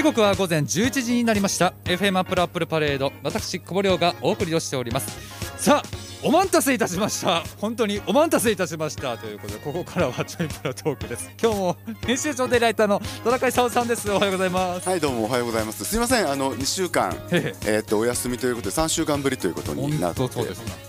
時刻は午前11時になりました。FM アップルアップルパレード私久保亮がお送りをしております。さあお待たせいたしました。本当にお待たせいたしました。ということでここからはちょいプロトークです。今日も編集長でライターの田中勲さんです。おはようございます。はいどうもおはようございます。すいません。あの2週間へえ。ーっとお休みということで3週間ぶりということになって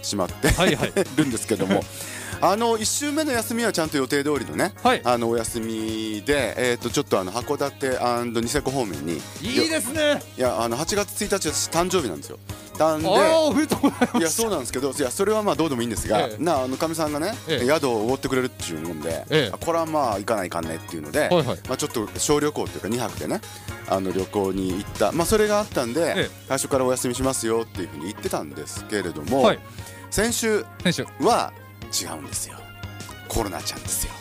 しまってはいはい。るんですけども あの1週目の休みはちゃんと予定通りのねはい。あのお休みでえーっとちょっとあの函館ニセコ方面に。いいですね。いやあの8月1日私誕生日なんですよ。なんでいやそうなんですけどいやそれはまあどうでもいいんですが、ええ。なあのかみさんがね、ええ。宿をおごってくれるっていうもんで、これはまあ行かないかんねっていうので、はいはい。まあ、ちょっと小旅行というか2泊でねあの旅行に行った、まあ、それがあったんで、ええ。最初からお休みしますよっていうふうに言ってたんですけれども、はい。先週。は違うんですよ。コロナちゃんですよ、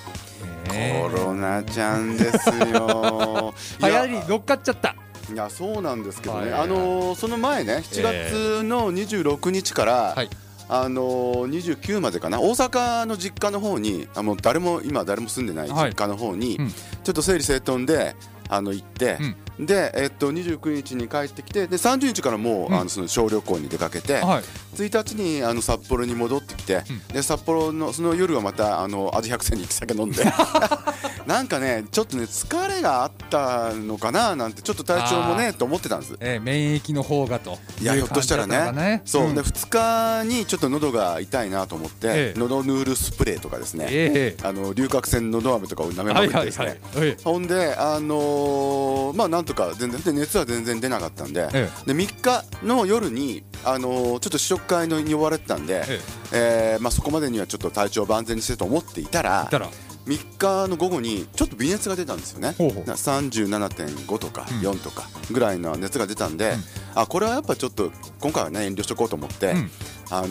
えコロナちゃんですよ。流行り乗っかっちゃった。いやそうなんですけどね、はい。あのーその前ね7月の26日から、はい。あのー、29までかな。大阪の実家の方にあもう誰も今誰も住んでない実家の方に、うん。ちょっと整理整頓であの行って、で、えっと、29日に帰ってきてで30日からもう、うん。あのその小旅行に出かけて、はい。1日にあの札幌に戻ってきて、うん。で札幌のその夜はまたあの味百選に行き酒飲んで。なんかねちょっとね疲れがあったのかななんてちょっと体調もねと思ってたんです。えー免疫の方がと。いやひょっとしたらね。いう感じだったのかそう、んで2日にちょっと喉が痛いなと思って、ええ。喉ヌールスプレーとかですね、えあの龍角散のど飴とかを舐めえまはいはいはい。くってですね、えほんであのーまあなんとか全然で熱は全然出なかったんで、えで3日の夜にあのーちょっと試食会のに呼ばれてたんで、ええ。ーまあ、そこまでにはちょっと体調を万全にしてと思っていたらいたら。3日の午後にちょっと微熱が出たんですよね。ほうほう。な37.5とかうん。4とかぐらいの熱が出たんで、うん。あこれはやっぱちょっと今回はね遠慮しとこうと思って、うん。あの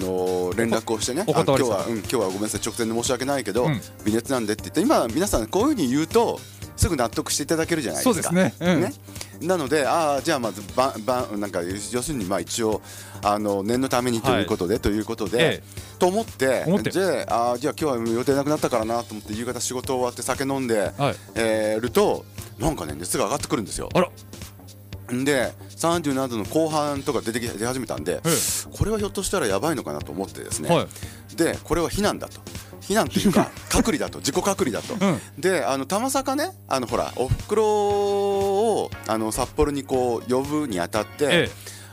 ー連絡をしてね今日は、うん、今日はごめんなさい直前で申し訳ないけど、うん。微熱なんでって言って今皆さんこういうふうに言うとすぐ納得していただけるじゃないですか。そうですね。うん。ね。なのでああじゃあまずばばなんか要するにまあ一応あの念のためにということで、ということで、えと思ってじゃああーじゃあ今日は予定なくなったからなと思って夕方仕事終わって酒飲んで、はい。えーるとなんかね熱が上がってくるんですよ。あら。んで37度の後半とか出てき出始めたんで、えこれはひょっとしたらやばいのかなと思ってですね、はい。でこれは避難だと避難っていうか 隔離だと自己隔離だと、うん。であのたまさかねあのほらおふくろをあの札幌にこう呼ぶにあたって、え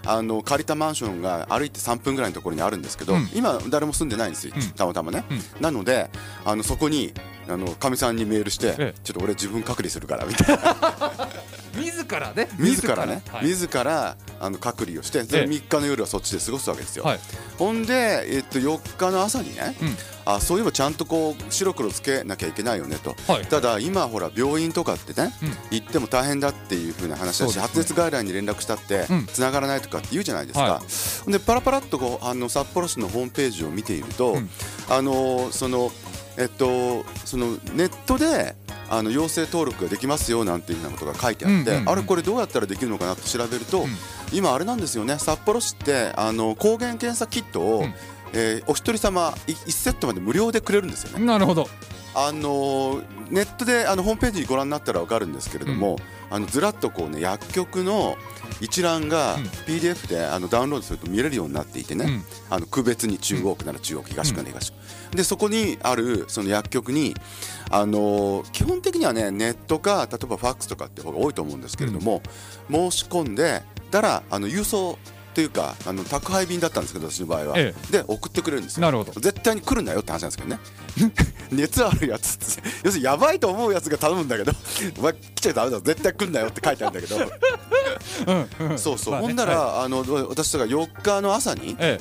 あの借りたマンションが歩いて3分ぐらいのところにあるんですけど、うん。今誰も住んでないんですよ、うん。たまたまね、うん。なのであのそこにあのかみさんにメールして、ええ。ちょっと俺自分隔離するからみたいな 自らね。自らね。はい。自らあの隔離をしてそれええ。3日の夜はそっちで過ごすわけですよ、はい。ほんで、えっと、4日の朝にね、うん。あそういえばちゃんとこう白黒つけなきゃいけないよねと、はい。ただ今ほら病院とかってね、うん。行っても大変だっていう風な話だし、発熱外来に連絡したってうん。繋がらないとかって言うじゃないですか、でパラパラっとこうあの札幌市のホームページを見ていると、うん。あのそのえっとそのネットであの陽性登録ができますよなんていうふうなことが書いてあって、あれこれどうやったらできるのかなと調べると、うん。今あれなんですよね。札幌市ってあの抗原検査キットを、うん。えーお一人様1セットまで無料でくれるんですよね。なるほどあのーネットであのホームページご覧になったら分かるんですけれども、あのずらっとこうね薬局の一覧がうん。PDF であのダウンロードすると見れるようになっていてね、うん。あの区別に中央区なら中央区東区なら東区、でそこにあるその薬局に、あのー基本的にはねネットか例えばファックスとかって方が多いと思うんですけれども、申し込んでたらあの郵送というかあの宅配便だったんですけど私の場合は、えで送ってくれるんですよ。なるほど。絶対に来るなよって話なんですけどね。熱あるやつって。要するにやばいと思うやつが頼むんだけど お前来ちゃダメだ絶対来んなよって書いてあるんだけど。そうそう、まあねほんなら、はあの私とか4日の朝にえ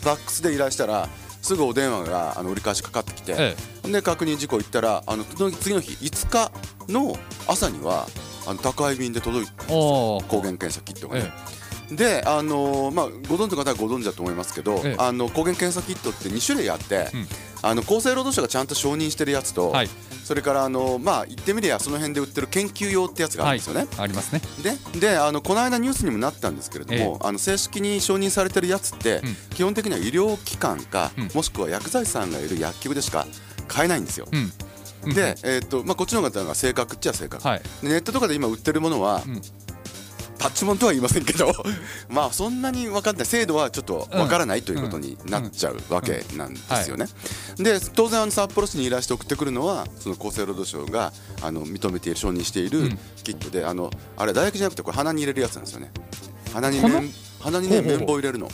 ファックスで依頼したらすぐお電話があの折り返しかかってきて、ええ。で確認事項行ったらあの次の日5日の朝にはあの宅配便で届いて抗原検査キットがね、えであのーまあご存知の方はご存知だと思いますけど、ええ。あの抗原検査キットって2種類あって、うん。あの厚生労働省がちゃんと承認してるやつと、はい。それからあのまあ言ってみりゃその辺で売ってる研究用ってやつがあるんですよね。ありますね。でであのこの間ニュースにもなったんですけれども、あの正式に承認されてるやつって、うん。基本的には医療機関か、うん。もしくは薬剤師さんがいる薬局でしか買えないんですよ。で、えーっとまあ、こっちの方が正確っちゃ正確、はい。でネットとかで今売ってるものは、うんパッチモンとは言いませんけど まあそんなに分かんない。精度はちょっと分からないということになっちゃうわけなんですよね。で当然あの札幌市に依頼して送ってくるのはその厚生労働省があの認めている承認しているキットで、あのあれ唾液じゃなくてこれ鼻に入れるやつなんですよね。鼻に鼻？にね綿棒入れるの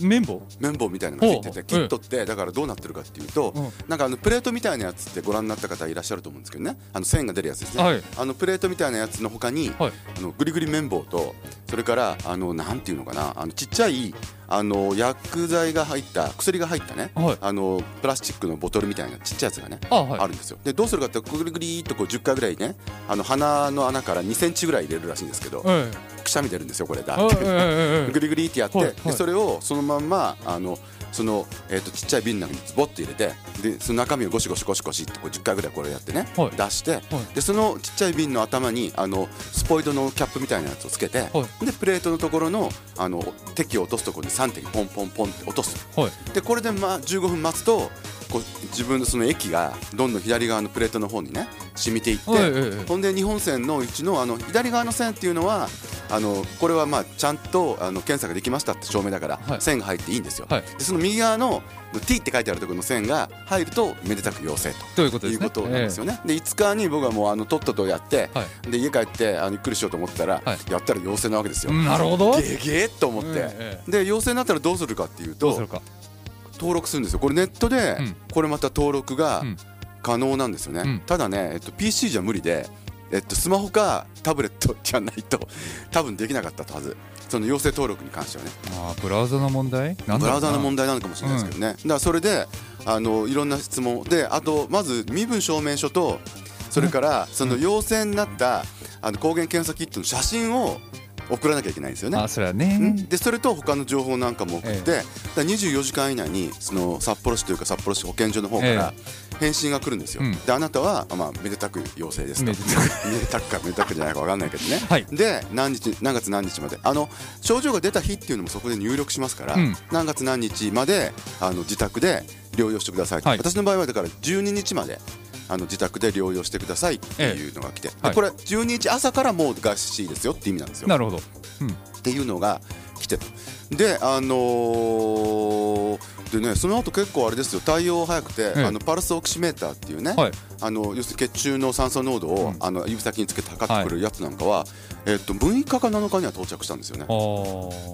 綿棒？綿棒みたいなのがついててキットってだからどうなってるかっていうとうん。なんかあのプレートみたいなやつってご覧になった方いらっしゃると思うんですけどね。あの線が出るやつですね、はい。あのプレートみたいなやつの他に、はい。あのグリグリ綿棒とそれからあのなんていうのかなあのちっちゃいあの薬剤が入った薬が入ったね、はい。あのプラスチックのボトルみたいなちっちゃいやつがねあはい。あるんですよ。でどうするかってグリグリっとこう10回ぐらいねあの鼻の穴から2センチぐらい入れるらしいんですけどえくしゃみ出るんですよこれだえって。ええグリグリってやって、はいはい。でそれをそのまんまあのその、えー、とちっちゃい瓶の中にズボッと入れてでその中身をゴシゴシゴシゴシってこう10回ぐらいこれやってね、はい。出して、はい。でそのちっちゃい瓶の頭にあのスポイトのキャップみたいなやつをつけて、はでプレートのところのあの滴を落とすところに3滴ポンポンポンって落とす。はい。でこれで、まあ、15分待つとこう自分のその液がどんどん左側のプレートの方にね染みていって、はいええほんで日本線のうちのあの左側の線っていうのはあのこれはまあちゃんとあの検査ができましたって証明だから、はい。線が入っていいんですよ、はい。でその右側の T って書いてあるところの線が入るとめでたく陽性ということね。ということなんですよね、で5日に僕はもうあのとっととやって、はで家帰ってあのゆっくりしようと思ったら、はい。やったら陽性なわけですよ、うんなるほど。でげえと思って、ええで陽性になったらどうするかっていうとどうするか登録するんですよ。これネットで、うん。これまた登録がうん。可能なんですよね、うん。ただね、えっと、PC じゃ無理で、えっと、スマホかタブレット じゃないと多分できなかったはず。その陽性登録に関してはね。あーブラウザの問題？なんブラウザの題問題なのかもしれないですけどね、だからそれであのいろんな質問。であとまず身分証明書とそれからその陽性になったあの抗原検査キットの写真を送らなきゃいけないんですよね。あそれはね。でそれと他の情報なんかも送って、えだから24時間以内にその札幌市というか札幌市保健所の方から返信が来るんですよ、うん。であなたは、まあ、めでたく陽性ですと。めでためでたくかめでたくじゃないか分かんないけどね、はい。で何日何月何日まで。あの症状が出た日っていうのもそこで入力しますから、うん。何月何日まであの自宅で療養してくださいと、はい。私の場合はだから12日まであの自宅で療養してくださいっていうのが来て、はい。でこれ12日朝からもう合しですよって意味なんですよ。なるほど。うん。っていうのが来てるであのーでねその後結構あれですよ。対応早くて、ええあのパルスオキシメーターっていうね、はい。あの要するに血中の酸素濃度を、うんあの指先につけて測ってくれるやつなんかは、えっと6日か7日には到着したんですよね。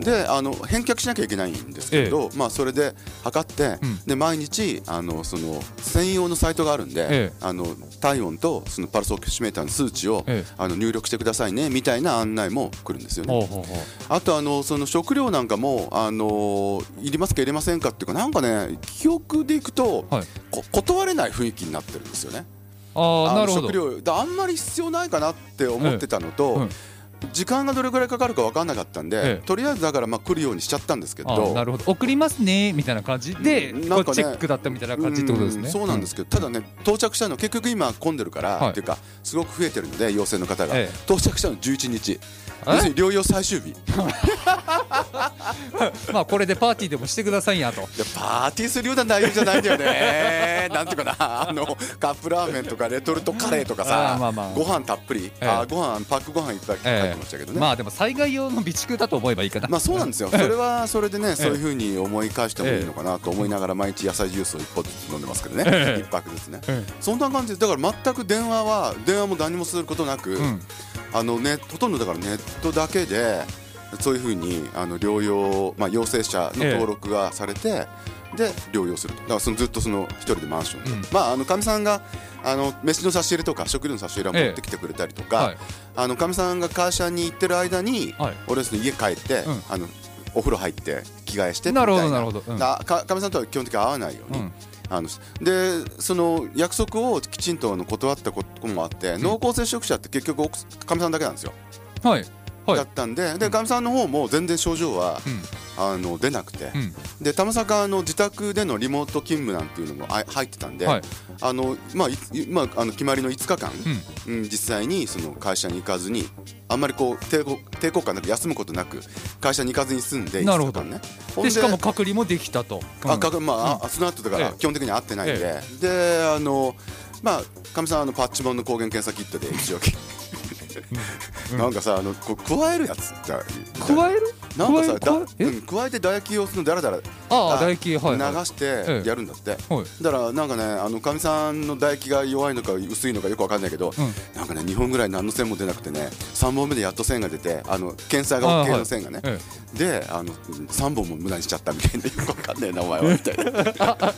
であの返却しなきゃいけないんですけれど、まあ、それで測って、うん。で毎日あのその専用のサイトがあるんで、ええ。あの体温とそのパルスオキシメーターの数値を、ええ。あの入力してくださいねみたいな案内も来るんですよね。あとあのその食料なんかもあのいりますか入れませんかっていうかなんかね記憶でいくと、はい。こ断れない雰囲気になってるんですよね。あなるほど。食料だあんまり必要ないかなって思ってたのと、うん。時間がどれくらいかかるか分かんなかったんで、ええ。とりあえずだからまあ来るようにしちゃったんですけあどーなるほど。送りますねみたいな感じでうんなんかねチェックだったみたいな感じってことですね。うんそうなんです。けど、ただね到着したの結局今混んでるから、はい。っていうかすごく増えてるので陽性の方が、ええ。到着したの11日。え要するに療養最終日。で まあこれでパーティーでもしてくださいやと。パーティーするような内容じゃないんだよね。なんていうかな。あのカップラーメンとかレトルトカレーとかあさーまあまあご飯たっぷり、ええ。あーご飯パックご飯いっぱい入ってましたけどね、まあでも災害用の備蓄だと思えばいいかな。まあそうなんですよ、それはそれでね、そういうふうに思い返してもいいのかなと思いながら、毎日野菜ジュースを一本ずつ飲んでますけどね、ええ。一泊ずつね、えそんな感じで、だから全く電話は、電話も何もすることなく、うんあのね、ほとんどだからネットだけで、そういうふうにあの療養、まあ、陽性者の登録がされて、で療養すると、だからそのずっとその一人でマンションで、うん。まあ、あのかみさんがあの飯の差し入れとか食料の差し入れを持ってきてくれたりとか、はい。あのかみさんが会社に行ってる間に、はい。俺ですね家帰って、うん。あのお風呂入って着替えしてな。るほどみたいなるほど。うん。だかかみさんとは基本的に会わないように、うんあのでその約束をきちんと断ったこともあって、濃厚接触者って結局奥かみさんだけなんですよ、はいはいだったんででかみさんの方も全然症状は、うん。あの出なくて、うん。で玉坂の自宅でのリモート勤務なんていうのもあ入ってたんで、はい。あのまあいまあ、あの決まりの5日間、うん。うん、実際にその会社に行かずにあんまりこう抵抗抵抗感なく休むことなく会社に行かずに済んでなるほど。5日間ね。でしかも隔離もできたと。うん。あかかまあ、あその後だからええ。基本的には会ってないんで、えであのまあかみさんあのパッチモンの抗原検査キットで一応うん なんかさあのこう加えるやつって加える？なんかさだうん加えて唾液をそのだらだらあああ唾液はい流はい。してええやるんだって、はい。だからなんかねあのかみさんの唾液が弱いのか薄いのかよくわかんないけど、うん。なんかね2本ぐらい何の線も出なくてね3本目でやっと線が出てあの検査が OK の線がね、えであの3本も無駄にしちゃったみたいなよくわかんねえなお前はみたいな。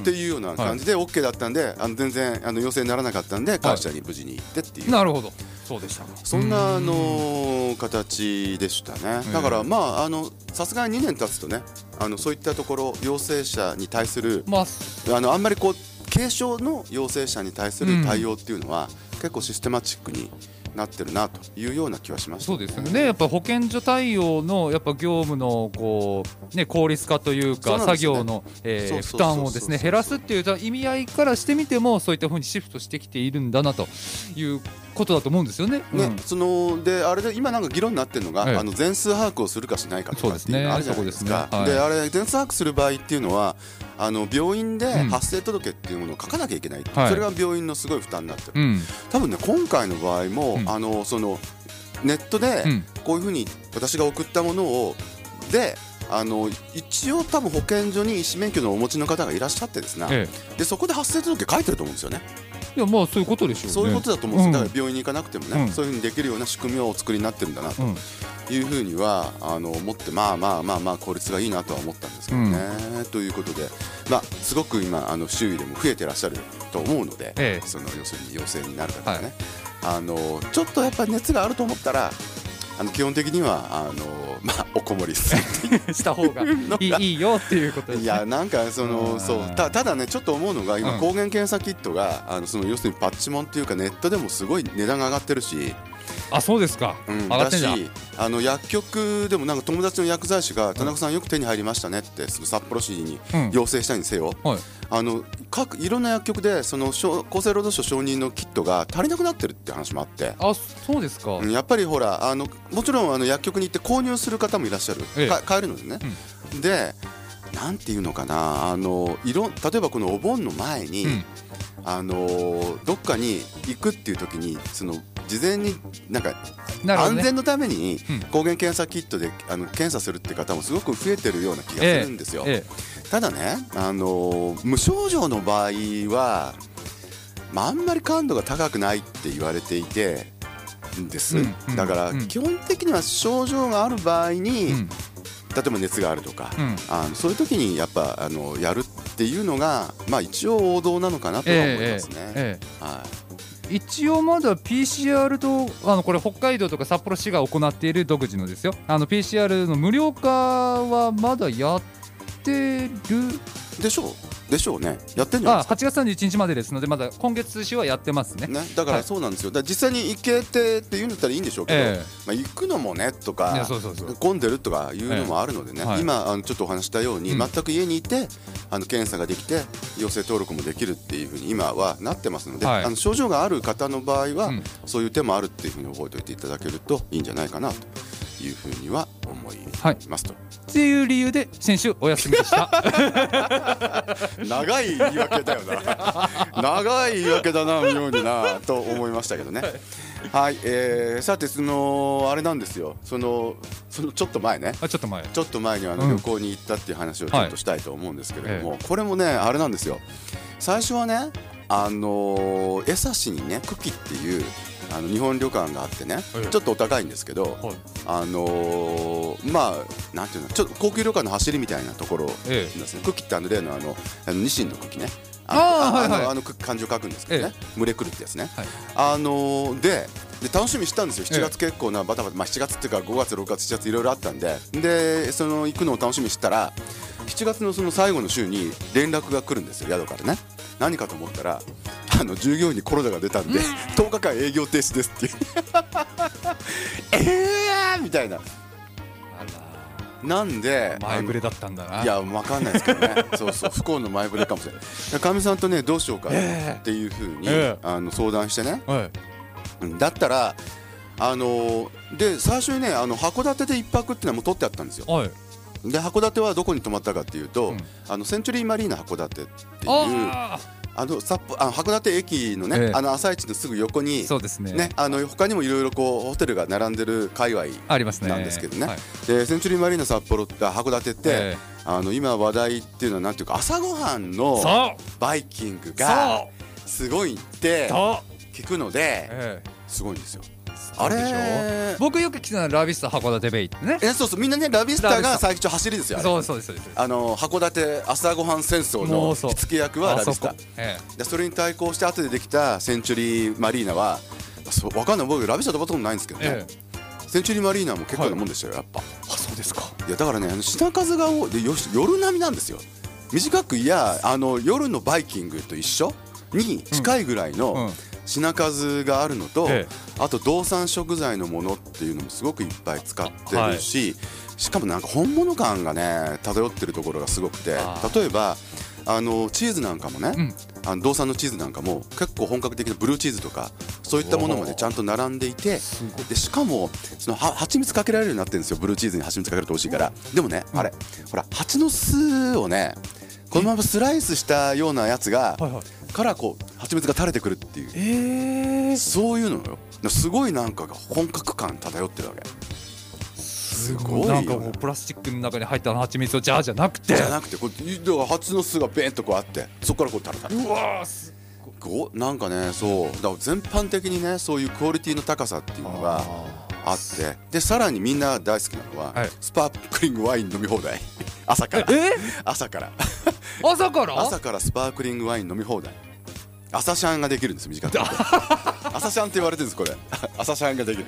っていうような感じで OK だったんであの全然あの陽性にならなかったんで会社に無事に行ってっていう、えなるほどそうでしたかそんなあうんの形でしたね。えだからまああのさすがに2年経つとねあのそういったところ陽性者に対するまああのあんまりこう軽症の陽性者に対する対応っていうのは、結構システマチックになってるなというような気はしました。そうですよね。やっぱ保健所対応のやっぱ業務のこう、ね、効率化というかね。作業の、えー負担をですね減らすっていう意味合いからしてみてもそういったふうにシフトしてきているんだなということだと思うんですよね。ねうん。そのであれで今なんか議論になってるのが、ええあの全数把握をするかしないかとかっていうのがあるじゃないですか。ですね。ね。はい。であれ全数把握する場合っていうのはあの病院でうん。発生届っていうものを書かなきゃいけない、はい。それが病院のすごい負担になってる、うん。多分ね今回の場合も、うん。あのそのネットでうん。こういうふうに私が送ったものをであの一応多分保健所に医師免許のお持ちの方がいらっしゃってですね、えでそこで発生届書いてると思うんですよね。え、いやまあそういうことでしょうね。そういうことだと思うんですよ、うんだから病院に行かなくてもね、うんそういうふうにできるような仕組みをお作りになってるんだなとうんいうふうにはあの思ってまあまあまあまあ効率がいいなとは思ったんですけどね。ということで、まあ、すごく今あの周囲でも増えてらっしゃると思うので、ええその要するに陽性になる方がね、あのちょっとやっぱり熱があると思ったらあの基本的にはあの、まあ、おこもりする した方がいいいいよっていうことです、ね。いやなんかそのうんそう。たただねちょっと思うのが今うん。抗原検査キットがあのその要するにパッチモンっていうかネットでもすごい値段が上がってるし、あそうですか。うん、上がってんじゃん。だしあの薬局でもなんか友達の薬剤師が田中さんよく手に入りましたねってその札幌市にうん。要請したにせよ、はい。あの各いろんな薬局でその小厚生労働省承認のキットが足りなくなってるって話もあって。あそうですか。うんやっぱりほらあのもちろんあの薬局に行って購入する方もいらっしゃる、ええ。か買えるのでね、でなんていうのかな。あのいろ例えばこのお盆の前に、うん。あのどっかに行くっていう時にその事前になんか。安全のためにうん。抗原検査キットであの検査するって方もすごく増えてるような気がするんですよ。えただね、あの無症状の場合は、まあ、あんまり感度が高くないって言われていてんです、だからうん。基本的には症状がある場合に、例えば熱があるとか、うん。あのそういう時にやっぱあのやるっていうのが、まあ、一応王道なのかなとは思いますね。ええ。はい一応まだ PCR とあのこれ北海道とか札幌市が行っている独自のですよ。あの PCR の無料化はまだやってるでしょう。でしょうね。やってんじゃないあですか。8月31日までですのでまだ今月市はやってますね。ね、だからはい。そうなんですよ、だから実際に行けてって言うんだったらいいんでしょうけど、えまあ、行くのもねといか混んでるとかいうのもあるのでね、ええ。はい。今あのちょっとお話したように、うん。全く家にいてあの検査ができて陽性登録もできるっていうふうに今はなってますので、はい。あの症状がある方の場合は、うん。そういう手もあるっていうふうに覚えておいていただけるといいんじゃないかなというふうには思いますと、っていう理由で先週お休みでした。長い言い訳だよな。長い言い訳だな妙になと思いましたけどね。はい、えー、さてそのあれなんですよ。そのそのちょっと前ね。あちょっと前。ちょっと前にあのうん。旅行に行ったっていう話をちょっとしたいと思うんですけれども、はい。これもねあれなんですよ。最初はねあのー江差にね久喜っていうあの日本旅館があってね、ええちょっとお高いんですけど、はい。あのーまあなんていうのちょっと高級旅館の走りみたいなところえですね。ってあの例のあのあのニシンの久喜ね。あーはいはい。のあの漢字を書くんですけどね、群れ来るってやつね、はいあのーでで楽しみにしたんですよええ7月結構なバタバタ、まあ、7月っていうか5月6月7月いろいろあったんででその行くのを楽しみにしてたら7月のその最後の週に連絡が来るんですよ宿からね何かと思ったらあの従業員にコロナが出たんで10日間営業停止ですっていう。えーみたいな。あなんでら前触れだったんだな。いやわかんないですけどね。そうそう不幸の前触れかもしれない。かみさんとねどうしようかえっていうふうに、ええ。あの相談してね。はい。うんだったらあのーで最初にねあの函館で一泊っていうのはもう取ってあったんですよ。はい。で函館はどこに泊まったかっていうと、うん。あのセンチュリーマリーナ函館っていうああの札幌あの函館駅のね、ええ。あの朝市のすぐ横にそうですね。ねあの他にもいろいろこうホテルが並んでる界隈ありますね。なんですけどね。はい。でセンチュリーマリーナ札幌って函館って、えあの今話題っていうのはなんていうか朝ごはんえのバイキングがすごいって聞くのでええ。すごいんですよ。そうでしょ？れ？僕よく来てたのはラビスタ函館ベイってね。えそうそう。みんなねラビスタが最初走りですよそうそうですあの函館朝ごはん戦争もの火付け役はラビスタあそそれに対抗して後でできたセンチュリーマリーナはそうわかんない。僕ラビスタ飛ばったことないんですけどね、ええ。センチュリーマリーナも結構なもんでしたよやっぱ。あそうですか。いやだからねあの品数が多い。でよし夜並みなんですよ。短くいやあの夜のバイキングと一緒に近いぐらいのうん品数があるのと、えあと動産食材のものっていうのもすごくいっぱい使ってるし、しかもなんか本物感がね漂ってるところがすごくて例えばあのチーズなんかもね、うん。あの動産のチーズなんかも結構本格的なブルーチーズとかそういったものまでちゃんと並んでいてでしかもそのは蜂蜜かけられるようになってるんですよブルーチーズに蜂蜜かけると美味しいから。でもね、あれほら蜂の巣をねこのままスライスしたようなやつがはいはい。からこう蜂蜜が垂れてくるっていう。ええそういうのよ。すごいなんかが本格感漂ってるわけ。すごいよ。なんかこうプラスチックの中に入った蜂蜜をジャーじゃなくて。じゃなくてこうだから蜂の巣がベーンとこうあってそこからこう垂れたうわーすこうなんかねそう。だから全般的にねそういうクオリティの高さっていうのがあって。でさらにみんな大好きなのは、はい。スパークリングワイン飲み放題。朝から。え朝から朝から？朝からスパークリングワイン飲み放題。朝シャンができるんです短く。朝シャンって言われてるんですこれ。朝シャンができる。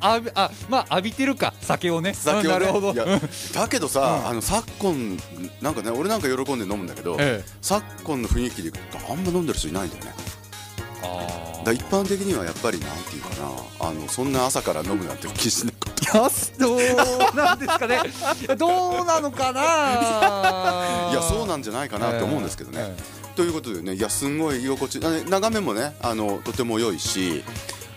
あびあまあ浴びてるか。酒をね。酒をね。だけどさ、あの昨今なんかね俺なんか喜んで飲むんだけど、ええ。昨今の雰囲気でいくとあんま飲んでる人いないんだよね。あだ一般的にはやっぱりなんていうかなあのそんな朝から飲むなんて気しなかったどうなんですかね。どうなのかな。いやそうなんじゃないかなって思うんですけどね、えということでねいやすんごい居心地。眺めもねあのとても良いし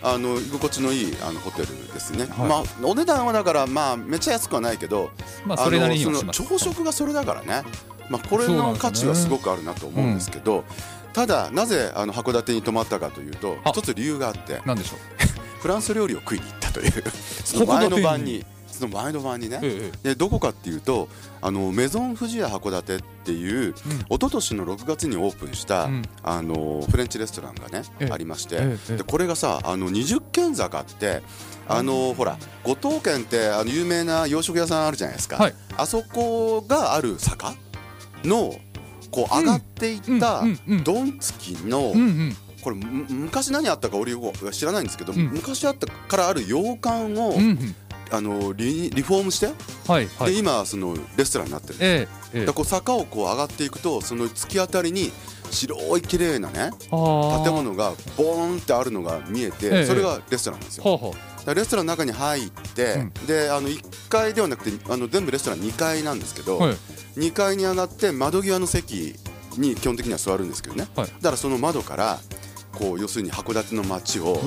あの居心地のいいあのホテルですね、はい。まあお値段はだからまあめっちゃ安くはないけど、まあそれなりにあの朝食がそれだからね、まあ、これの価値はすごくあるなと思うんですけど、ただなぜあの函館に泊まったかというとあ。一つ理由があって。なんでしょうフランス料理を食いに行ったという。その前の晩にその前の晩にね、えでどこかっていうとあのメゾン富士屋函館っていう、うん。一昨年の6月にオープンした、うん。あのフレンチレストランがね、ええ。ありまして、ええええ。でこれがさあの20軒坂ってあの、ほら五島県ってあの有名な洋食屋さんあるじゃないですか、はい。あそこがある坂のこう上がっていったうんうんうん。ドンつきの、うんうんこれむ昔何あったか俺よく知らないんですけど、うん。昔あったからある洋館を、うんうん。あのリリフォームして、はいはい。で今そのレストランになってる、ええええ。でこう坂をこう上がっていくとその突き当たりに白い綺麗なね建物がボーンってあるのが見えて、ええそれがレストランなんですよ。ほうほう。レストランの中に入って、うん。であの1階ではなくてあの全部レストラン2階なんですけど、はい。2階に上がって窓際の席に基本的には座るんですけどね、はい。だからその窓からこう要するに函館の街を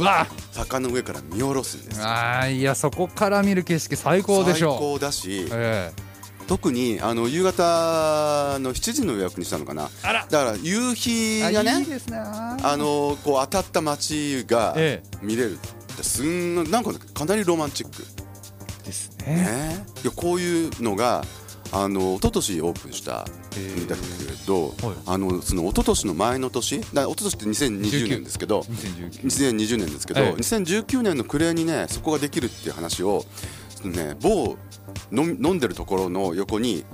坂の上から見下ろすんですよ。あーいやそこから見る景色最高でしょ最高だしえ特にあの夕方の7時の予約にしたのかな。あら。だから夕日がねあのこう当たった街がえ見れるってすんなんかかなりロマンチック。えですね。ね。いやこういうのがあの一昨年オープンしたんだけど、はい。あのその一昨年の前の年だ一昨年って2020年ですけど2019 2020年ですけど、ええ2019年の暮れにねそこができるっていう話をね某飲んでるところの横に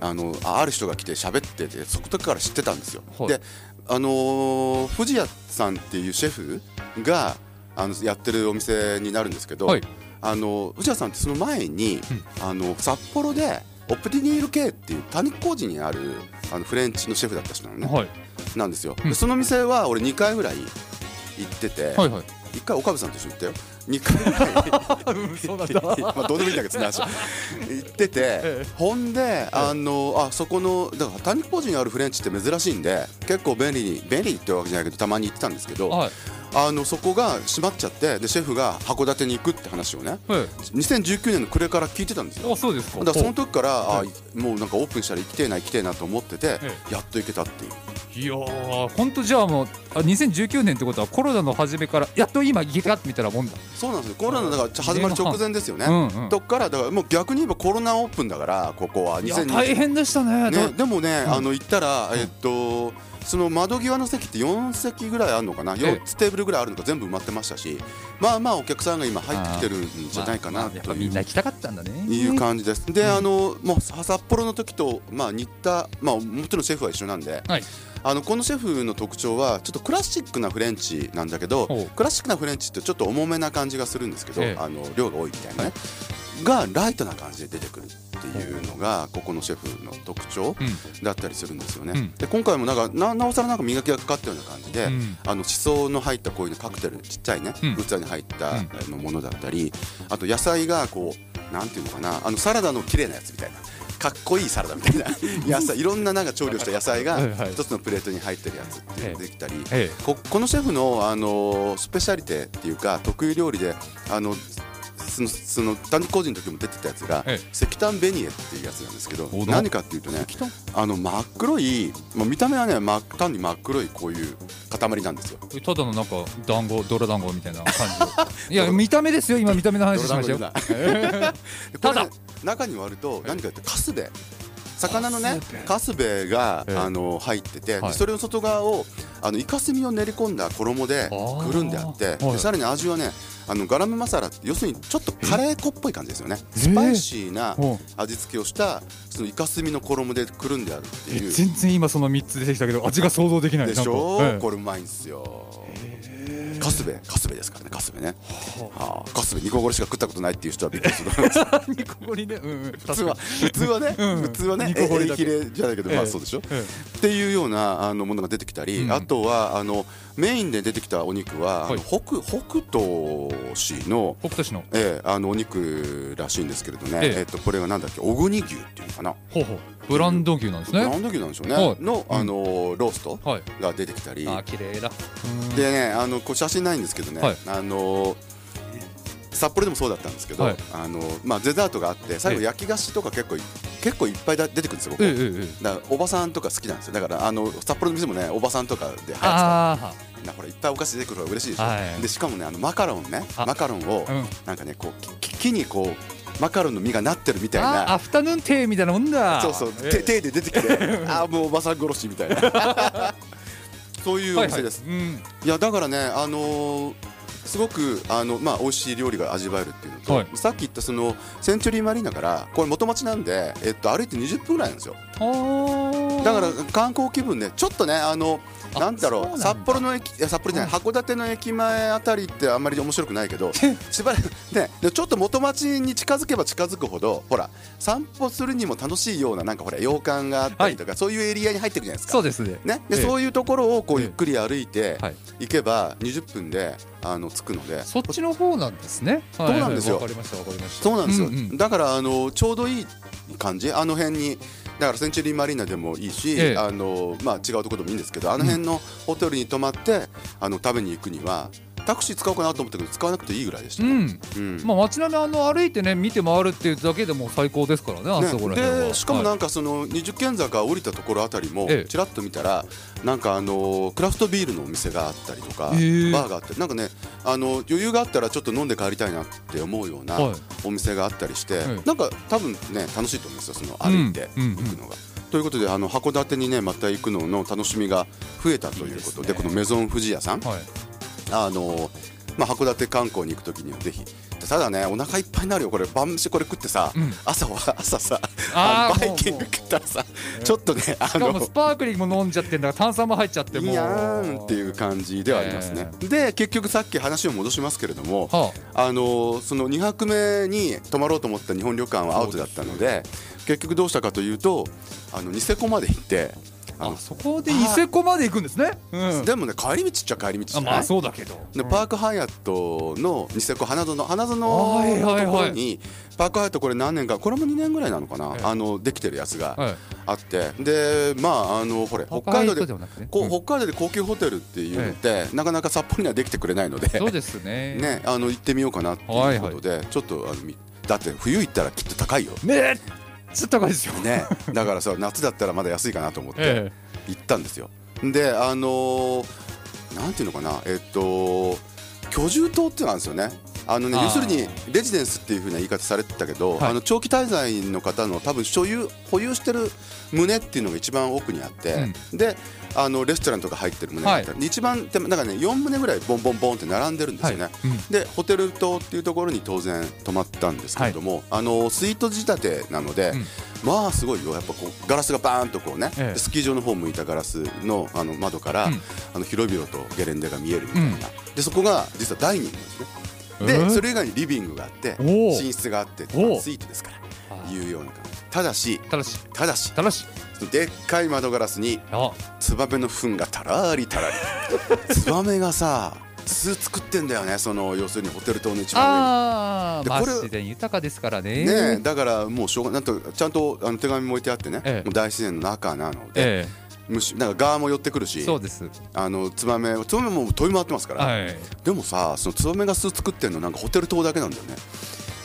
あのあある人が来て喋っててそこから知ってたんですよ。はい。であのー藤谷さんっていうシェフがあのやってるお店になるんですけど、はい。あの藤谷さんってその前に、あの札幌でオプティニール系っていう谷小路にあるあのフレンチのシェフだった人なのね、はい。なんですよ、うんでその店は俺2回ぐらい行ってて、はいはい1回岡部さんと一緒に行ったよ。2回ぐらい。そうなんだ。まあどうでもいいんだけどその話。は行ってて、ええ。ほんであのあそこのだから谷小路にあるフレンチって珍しいんで結構便利に便利ってわけじゃないけどたまに行ってたんですけどはい。あのそこが閉まっちゃってでシェフが函館に行くって話をねはい2019年の暮れから聞いてたんですよ。あそうですか。だからその時から、はいあもうなんかオープンしたら行きてえな行きてえなと思ってて、え。やっと行けたっていういやー本当じゃあもうあ2019年ってことはコロナの初めからやっと今ギガッみたいなもんだ、そうなんですよ。コロナだから始まる直前ですよね、うんうんとっからだからもう逆に言えばコロナオープンだからここは。いや2020大変でしたねね、でもね、うん。あの行ったら、えっとその窓際の席って4席ぐらいあるのかな、ええ。4つテーブルぐらいあるのが全部埋まってましたしまあまあお客さんが今入ってきてるんじゃないかなという。みんな行きたかったんだね。いう感じです。で、うん。あのもう札幌の時とまあ似たまあもちろんシェフは一緒なんで、はいあのこのシェフの特徴はちょっとクラシックなフレンチなんだけどクラシックなフレンチってちょっと重めな感じがするんですけど、ええ。あの量が多いみたいなね、がライトな感じで出てくるっていうのがここのシェフの特徴うん。だったりするんですよね。うん。で今回もなんかななおさらなんか磨きがかかったような感じで。うん。あのしその入ったこういうのカクテルちっちゃいね、うん。器に入った、のものだったりあと野菜がこうなんていうのかなあのサラダの綺麗なやつみたいなかっこいいサラダみたいな。野菜いろんななんか調理をした野菜が一つのプレートに入ってるやつっていうのができたり、えここのシェフの、あのスペシャリテっていうか得意料理であのそのその単工事の時も出てたやつが、え石炭ベニエっていうやつなんですけどお何かっていうとねあの真っ黒い、まあ、見た目はね真っ単に真っ黒いこういう塊なんですよ。ただのなんか団子泥団子みたいな感じ いや見た目ですよ今見た目の話しましたよ たね中に割ると何かってカスベ。魚のねカスベが、ええ。あの入ってて、ではい。それの外側をあのイカスミを練り込んだ衣でー。くるんであってはい。でさらに味はねあのガラムマサラって要するにちょっとカレー粉っぽい感じですよね。えスパイシーなほ味付けをしたそのイカスミの衣でくるんであるってえいう。全然今その3つ出てきたけど味が想像できないでしょ、ええ。これうまいんですよ。カスベ。カスベですからねカスベね、はあ、カスベ煮こごりしか食ったことないっていう人はびっくりする 煮こごりね。うんうん。普通は普通はね、うん普通はねええヒレじゃないけど、まええ。あそうでしょ、えっていうようなあのものが出てきたり、うん。あとはあのメインで出てきたお肉は、はい。北北斗市の北斗市の。ええあのお肉らしいんですけれどね、ええ。えっとこれがなんだっけ小国牛っていうのかな、ほうほう。ブランド牛なんですね。ブランド牛なんでしょうね、はい。のあのローストはい。が出てきたり、あ綺麗だ。うん。でねあのこれ写真ないんですけどね、はい。あの札幌でもそうだったんですけど、はい。あのまあ、デザートがあって最後ええ焼き菓子とか結構い結構いっぱいだ出てくるんですよここ、ええええええ。だからおばさんとか好きなんですよ。だからあの札幌の店もねおばさんとかで流行ってた。あなほらいっぱいお菓子出てくるから嬉しいでしょ、はい。でしかもねあのマカロンね。あ。マカロンをあうん。なんかねこうき木にこうマカロンの実がなってるみたいあなアフタヌーンテーみたいなもんだ。そうそう。ええ。手手で出てきて ああもうおばさん殺しみたいな。そういうお店です、はいはい。うん。いやだからねあのーすごくあのまあ美味しい料理が味わえるっていうのと、はい。さっき言ったそのセンチュリーマリーナからこれ元町なんでえっと歩いて20分ぐらいなんですよ。だから観光気分でちょっとねあのあなんだろう札幌の駅いや札幌じゃない、函館の駅前あたりってあんまり面白くないけどしばらくねでちょっと元町に近づけば近づくほどほら散歩するにも楽しいようななんかほら洋館があったりとか、そういうエリアに入っていくじゃないですか。そうですね。ね、でええ。そういうところをこうええゆっくり歩いてはい。行けば20分であの着くので。そっちの方なんですね。そうなんですよ。わかりましたわかりました。そうなんですよ、うんうん。だからあのちょうどいい感じ？あの辺にだからセンチュリーマリーナでもいいし、ええ。あのまあ、違うところでもいいんですけどあの辺のホテルに泊まってあの食べに行くにはタクシー使おうかなと思ったけど使わなくていいぐらいでしたね。うん。うん。まあ街並みあの歩いてね見て回るっていうだけでも最高ですからねあねそこら辺は。でしかもはないんかその二十軒坂降りたところあたりもええ。ちらっと見たらなんかあのクラフトビールのお店があったりとかバへえ。ーがあってなんかねあの余裕があったらちょっと飲んで帰りたいなって思うようなはい。お店があったりして、ええ。なんか多分ね楽しいと思うんですよその歩いて行くのが。ということであの函館にねまた行くのの楽しみが増えたということでね。このメゾン富士屋さん。はいあのまあ、函館観光に行く時にはぜひ。ただねお腹いっぱいになるよ。これ晩飯これ食ってさ、うん。朝は朝さあーバイキング食ったらさちょっとねあのスパークリングも飲んじゃってんだから炭酸も入っちゃってもういやーんっていう感じではありますね、で結局さっき話を戻しますけれどもはあ。のその2泊目に泊まろうと思った日本旅館はアウトだったので結局どうしたかというとあのニセコまで行ってあのそこで伊勢湖まで行くんですね。うん。でもね帰り道っちゃ帰り道じゃない、あまあそうだけど。でパークハイアットのニセコ花園花園のはいはいはい。ところにパークハイアットこれ何年かこれも2年ぐらいなのかな、ええ。あのできてるやつがはいあって。でまああのほれ北海道でね。こううん。北海道で高級ホテルっていうのって、なかなか札幌にはできてくれないので。そうですね。ねあの行ってみようかなっていうことで、ちょっとあのみだって冬行ったらきっと高いよ。めっちゃ高いですよ。ね。だからさ夏だったらまだ安いかなと思ってえ行ったんですよ。であのーなんていうのかな。えっと居住棟っていうのがあるんですよね。あのね要するにレジデンスっていう風な言い方されてたけど、はい。あの長期滞在の方の多分所有保有してる棟っていうのが一番奥にあって、であのレストランとか入ってる棟があって、で一番手前なんかね4棟ぐらいボンボンボンって並んでるんですよね、はい。うん。でホテル棟っていうところに当然泊まったんですけれども、あのスイート仕立てなので、まあすごいよやっぱこうガラスがバーンとこうね、ええ。でスキー場の方向いたガラスのあの窓から、うん。あの広々とゲレンデが見えるみたいな、うん。でそこが実はダイニングなんですね。えでーそれ以外にリビングがあって寝室があってスイートですからあいうような感じただしただし。ただしただし。でっかい窓ガラスにあ。ツバメの糞がたらりたらり。ツバメがさ巣作ってんだよねその要するにホテル棟の一番あーまあでこれ自然豊かですからね。上にねえだからもうしょうがなんとちゃんとあの手紙も置いてあってね、ええ。もう大自然の中なので、え虫なんかガーも寄ってくるえしそうです。あのツバメツバメも飛び回ってますから、はい。でもさそのツバメが巣作ってんのなんかホテル棟だけなんだよね。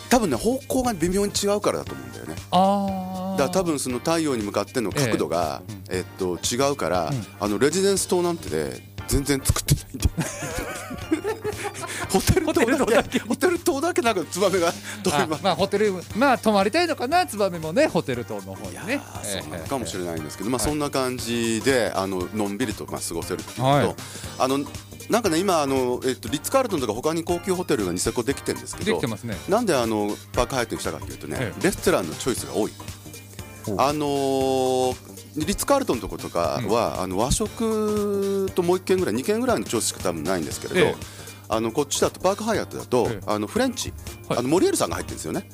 多分ね方向が微妙に違うからだと思うよね。ああだから多分その太陽に向かっての角度が、えっと、違うから、あのレジデンス棟なんてね全然作ってないんだよホテル棟だけ。ホテル棟だけなんかツバメが飛びあ回ってまあホテルまあ泊まりたいのかなツバメもねホテル棟の方にね。ーそうなのかもしれないんですけど、まあ、そんな感じであののんびりとまあ過ごせるっていうのと、はい。あのなんかね今あの、えっと、リッツ・カールトンとか他に高級ホテルがニセコできてるんですけどできてますね。なんであのパークハイトにしたかっていうとね、えレストランのチョイスが多い。あのーリッツ・カールトンのとことかは、あの和食ともう1軒ぐらい2軒ぐらいのチョイスしか多分ないんですけれど、ええあのこっちだとパークハイアットだと、ええ。あのフレンチ、はい。あのモリエールさんが入ってるんですよね。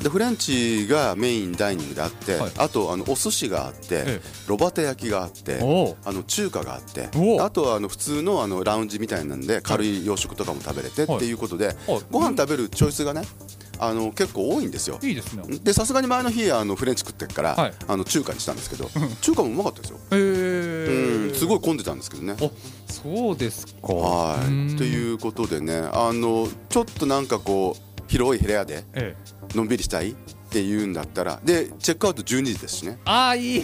でフレンチがメインダイニングであって、はい。あとあのお寿司があって、ええ。ロバテ焼きがあってあの中華があってあとはあの普通のあのラウンジみたいなんで軽い洋食とかも食べれてってい。うことで、はい。ご飯食べるチョイスがねあの結構多いんですよ。いいですね。でさすがに前の日あのフレンチ食ってっから、はい。あの中華にしたんですけど中華もうまかったですよ、へえうんすごい混んでたんですけどね。おそうですか。はうん。いということでねあのちょっとなんかこう広い部屋でええ。のんびりしたいっていうんだったらでチェックアウト12時ですしね。ああいい。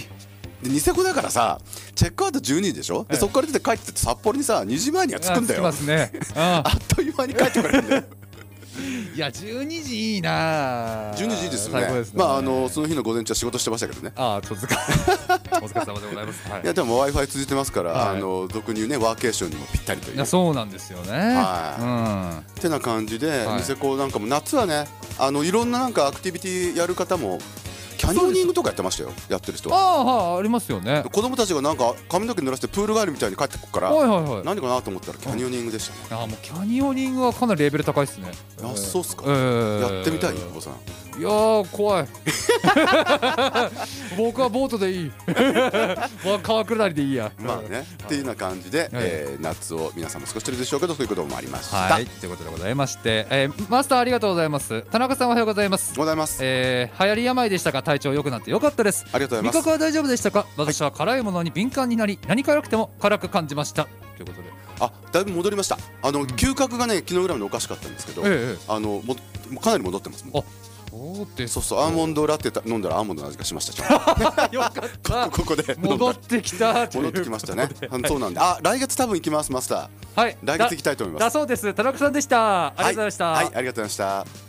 でニセコだからさチェックアウト12時でしょ？でええ。そこから出て帰ってって札幌にさ2時前には着くんだよ。あ着きますね。あ あっという間に帰ってくれるんだよいや12時いいな。12時いいですよね。ね。まああのその日の午前中は仕事してましたけどね。ああ。お疲れ様でございます。はい。いやでも w i f i 続いてますから、はい。あの俗に言うねワーケーションにもぴったりといいうや、そうなんですよね。はうん。ってな感じで、はい。ニセコなんかも夏はねあのいろんななんかアクティビティやる方もキャニオニングとかやってましたよ。やってる人ああ、はい、ありますよね。子供たちがなんか髪の毛濡らしてプール帰りみたいに帰ってくるから、はいはいはい。何かなと思ったらキャニオニングでしたね、ああ、もうキャニオニングはかなりレベル高いですね。あそうっすか、ええやってみたい？久保さん。いやー怖い。僕はボートでいい。川下りでいいや。まあね、っていうような感じで、えー夏を皆さんも過ごしてるでしょうけどそういうこともありました、はい。ということでございまして、えーマスターありがとうございます。田中さんおはようございます。ございます、えー、流行り病でしたが体調良くなって良かったです。ありがとうございます。味覚は大丈夫でしたか？私は辛いものに敏感になり何辛くても辛く感じました。ということで。あだいぶ戻りました。あの、嗅覚がね昨日ぐらいまでおかしかったんですけど、ええあのもかなり戻ってますもんあそうですそうそうアーモンドラテた飲んだらアーモンドの味がしましたちゃんと。よかった。ここで戻ってきた戻ってきましたね。あそうなんで、あ来月多分行きますマスター。はい。来月行きたいと思います。だそうです。田中さんでした。ありがとうございました、はい、はいありがとうございました。